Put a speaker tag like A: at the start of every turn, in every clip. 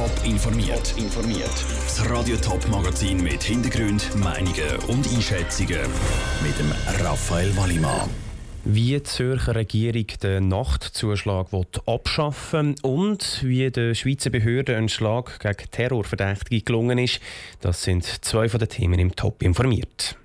A: Top informiert. informiert. Das Radio Top Magazin mit Hintergrund, Meinungen und Einschätzungen mit dem Raphael Wallimann.
B: Wie die Zürcher Regierung den Nachtzuschlag abschaffen will und wie der Schweizer Behörden ein Schlag gegen Terrorverdächtige gelungen ist, das sind zwei von den Themen im Top informiert.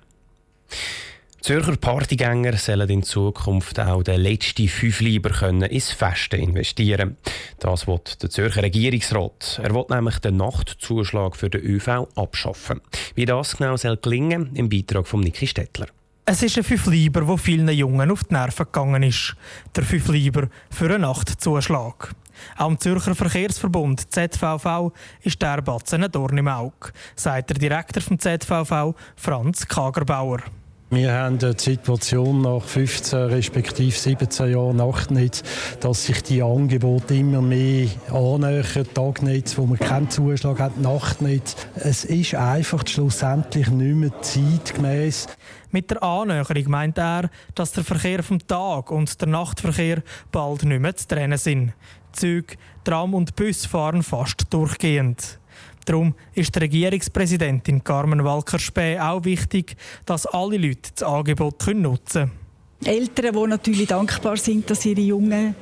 B: Zürcher Partygänger sollen in Zukunft auch den letzten fünf Lieber können ins Festen investieren. Das will der Zürcher Regierungsrat. Er will nämlich den Nachtzuschlag für den ÖV abschaffen. Wie das genau soll gelingen, im Beitrag von Niki Stettler.
C: Es ist ein fünf Lieber, der vielen Jungen auf die Nerven gegangen ist. Der fünf Lieber für einen Nachtzuschlag. Auch im Zürcher Verkehrsverbund ZVV ist der Batzen ein Dorn im Auge, sagt der Direktor vom ZVV, Franz Kagerbauer.
D: Wir haben die Situation nach 15 respektive 17 Jahren Nachtnetz, dass sich die Angebote immer mehr annähern. Tagnetz, wo man keinen Zuschlag hat, Nachtnetz. Es ist einfach schlussendlich nicht mehr zeitgemäß.
C: Mit der Annäherung meint er, dass der Verkehr vom Tag und der Nachtverkehr bald nicht mehr zu trennen sind. Züge, Tram und Bus fahren fast durchgehend. Darum ist die Regierungspräsidentin Carmen Walker-Späh auch wichtig, dass alle Leute das Angebot nutzen können.
E: Eltern, die natürlich dankbar sind, dass ihre Jungen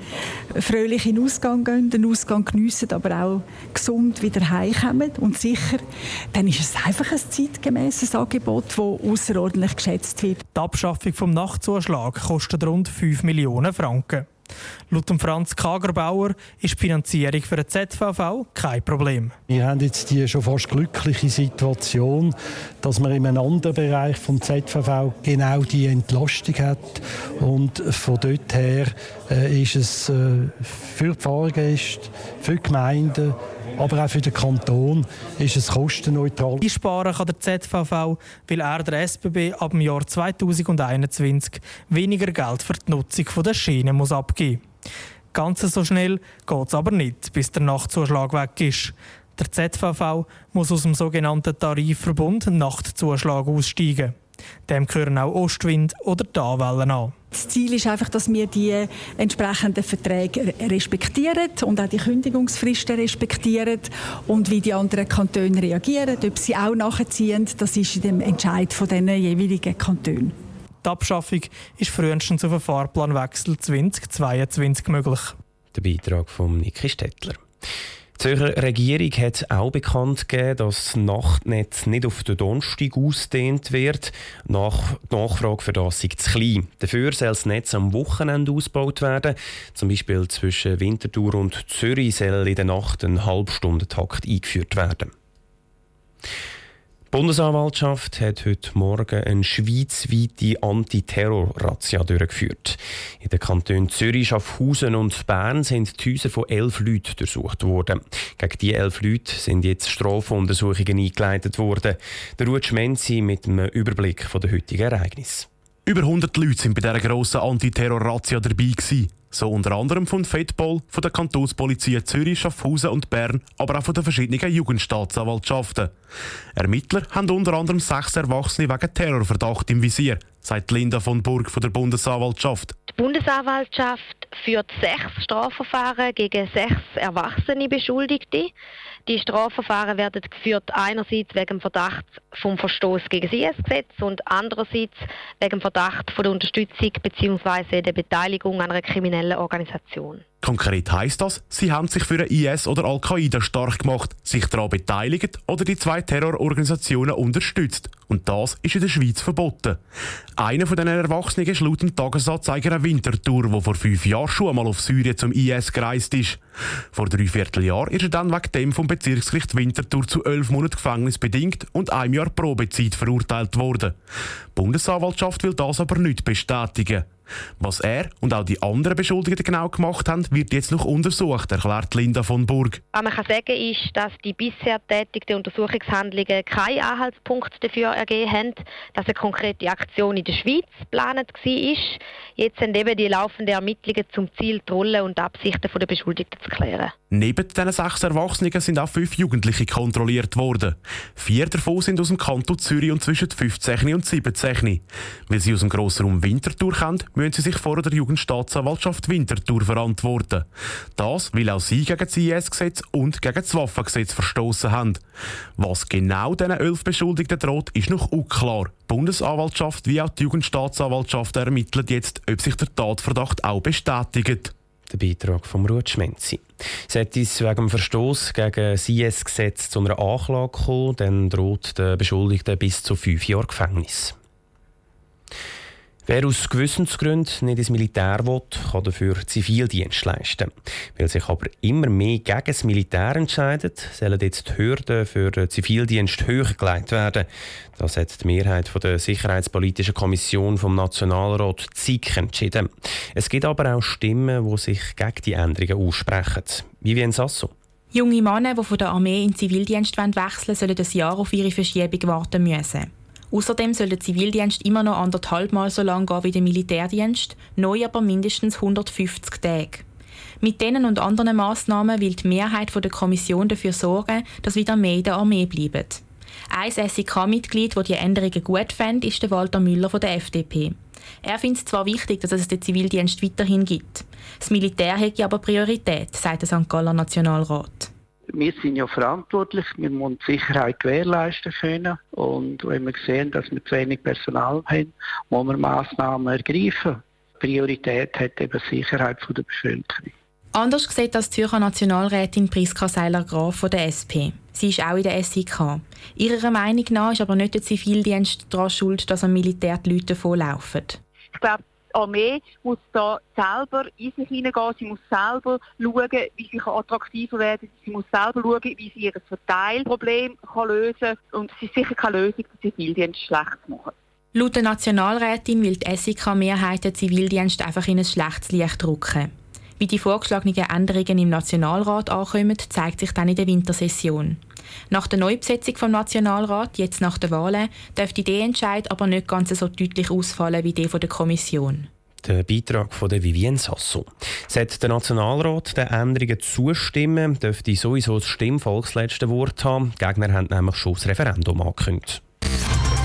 E: fröhlich in den Ausgang gehen, den Ausgang geniessen, aber auch gesund wieder heimkommen und sicher, dann ist es einfach ein zeitgemäßes Angebot, das außerordentlich geschätzt wird.
C: Die Abschaffung des Nachtzuschlags kostet rund 5 Millionen Franken. Laut Franz Kagerbauer ist die Finanzierung für den ZVV kein Problem.
D: Wir haben jetzt die schon fast glückliche Situation, dass man in einem anderen Bereich vom ZVV genau die Entlastung hat. Und von dort her äh, ist es äh, für die Fahrgäste, für die Gemeinden, aber auch für den Kanton ist es kostenneutral.
C: Einsparen kann der ZVV, weil er der SBB ab dem Jahr 2021 weniger Geld für die Nutzung der Schienen muss abgeben muss. Ganz so schnell geht es aber nicht, bis der Nachtzuschlag weg ist. Der ZVV muss aus dem sogenannten Tarifverbund Nachtzuschlag aussteigen. Dem gehören auch Ostwind oder die Anwellen an.
E: Das Ziel ist einfach, dass wir die entsprechenden Verträge respektieren und auch die Kündigungsfristen respektieren und wie die anderen Kantone reagieren, ob sie auch nachziehen, das ist in dem Entscheid von den jeweiligen Kantonen.
C: Die Abschaffung ist frühestens auf einen Fahrplanwechsel 2022 möglich.
B: Der Beitrag von Niki Stettler. Die Zürcher Regierung hat auch bekannt gegeben, dass das Nachtnetz nicht auf den Donnerstag ausgedehnt wird. Nach die Nachfrage für das sei zu klein. Dafür soll das Netz am Wochenende ausgebaut werden. Zum Beispiel zwischen Winterthur und Zürich soll in der Nacht ein Halbstundentakt eingeführt werden. Die Bundesanwaltschaft hat heute Morgen eine schweizweite Antiterror-Razzia durchgeführt. In den Kantonen Zürich, Schaffhausen und Bern sind die Häuser von elf Leuten durchsucht worden. Gegen diese elf Leute sind jetzt Strafuntersuchungen eingeleitet worden. Der Ruud Schmenzi mit einem Überblick der heutigen Ereignisse.
F: Über 100 Leute sind bei dieser grossen Antiterror-Razzia dabei gewesen. So unter anderem von Fedpol, von der Kantonspolizei Zürich, Schaffhausen und Bern, aber auch von den verschiedenen Jugendstaatsanwaltschaften. Ermittler haben unter anderem sechs Erwachsene wegen Terrorverdacht im Visier, sagt Linda von Burg von der Bundesanwaltschaft.
G: Die Bundesanwaltschaft führt sechs Strafverfahren gegen sechs erwachsene Beschuldigte. Die Strafverfahren werden geführt einerseits wegen Verdacht vom Verstoß gegen das IS-Gesetz und andererseits wegen Verdacht von der Unterstützung bzw. der Beteiligung an einer kriminellen Organisation.
F: Konkret heißt das, sie haben sich für den IS oder Al-Qaida stark gemacht, sich daran beteiligt oder die zwei Terrororganisationen unterstützt. Und das ist in der Schweiz verboten. Einer von diesen Erwachsenen ist laut dem Tagesanzeiger eine Wintertour, der vor fünf Jahren schon einmal auf Syrien zum IS gereist ist. Vor drei Vierteljahren ist er dann wegen dem vom Bezirksgericht Winterthur zu elf Monaten Gefängnis bedingt und einem Jahr Probezeit verurteilt worden. Die Bundesanwaltschaft will das aber nicht bestätigen. Was er und auch die anderen Beschuldigten genau gemacht haben, wird jetzt noch untersucht, erklärt Linda von Burg.
G: Was man kann sagen ist, dass die bisher tätigten Untersuchungshandlungen keinen Anhaltspunkt dafür ergeben haben, dass eine konkrete Aktion in der Schweiz geplant war. Jetzt sind eben die laufenden Ermittlungen zum Ziel, die Rolle und Absichten der Beschuldigten zu klären.
F: Neben diesen sechs Erwachsenen sind auch fünf Jugendliche kontrolliert worden. Vier davon sind aus dem Kanton Zürich und zwischen 15 und 17. Weil sie aus dem Grossraum Winterthur kommen, müssen sie sich vor der Jugendstaatsanwaltschaft Winterthur verantworten. Das, weil auch sie gegen das IS-Gesetz und gegen das Waffengesetz verstoßen haben. Was genau diesen elf Beschuldigten droht, ist noch unklar. Die Bundesanwaltschaft wie auch die Jugendstaatsanwaltschaft ermitteln jetzt, ob sich der Tatverdacht auch bestätigt.
B: Der Beitrag von Ruth Schmenzi. Sollte es wegen dem Verstoß gegen das IS-Gesetz zu einer Anklage kommen, dann droht der Beschuldigte bis zu fünf Jahre Gefängnis. Wer aus Gewissensgründen nicht ins Militär will, kann dafür Zivildienst leisten. Weil sich aber immer mehr gegen das Militär entscheidet, sollen jetzt die Hürden für den Zivildienst höher gelegt werden. Das hat die Mehrheit der Sicherheitspolitischen Kommission vom Nationalrat ZIK entschieden. Es gibt aber auch Stimmen, die sich gegen die Änderungen aussprechen. Vivien Sasso.
H: Junge Männer, die von der Armee in den Zivildienst wechseln wollen, sollen ein Jahr auf ihre Verschiebung warten müssen. Außerdem soll der Zivildienst immer noch anderthalb Mal so lang gehen wie der Militärdienst, neu aber mindestens 150 Tage. Mit diesen und anderen Massnahmen will die Mehrheit der Kommission dafür sorgen, dass wieder mehr in der Armee bleiben. Ein SIK-Mitglied, das die Änderungen gut fand, ist der Walter Müller von der FDP. Er findet es zwar wichtig, dass es den Zivildienst weiterhin gibt. Das Militär hätte aber Priorität, sagt der St. Galler Nationalrat
I: wir sind ja verantwortlich, wir müssen die Sicherheit gewährleisten können und wenn wir sehen, dass wir zu wenig Personal haben, muss man Massnahmen ergreifen. Priorität hat eben die Sicherheit der Bevölkerung.
H: Anders sieht das Zürcher Nationalrätin Priska Seiler-Graf von der SP. Sie ist auch in der SIK. Ihrer Meinung nach ist aber nicht der Zivildienst daran schuld, dass am Militär die Leute davonlaufen.
J: Ich glaube, Armee muss da selber in sich hineingehen, sie muss selber schauen, wie sie attraktiver werden kann, sie muss selber schauen, wie sie ihr Verteilproblem kann lösen kann und es ist sicher keine Lösung, den Zivildienst schlecht machen.
H: Laut der Nationalrätin will die SIK-Mehrheit den Zivildienst einfach in ein schlechtes Licht rücken. Wie die vorgeschlagenen Änderungen im Nationalrat ankommen, zeigt sich dann in der Wintersession. Nach der Neubesetzung vom Nationalrat, jetzt nach den Wahlen, dürfte der Entscheid aber nicht ganz so deutlich ausfallen wie der von der Kommission.
B: Der Beitrag von der Vivienne Sasso. Sollte der Nationalrat den Änderungen zustimmen, dürfte sowieso das Stimmvolk das letzte Wort haben. Die Gegner haben nämlich schon das Referendum angekündigt.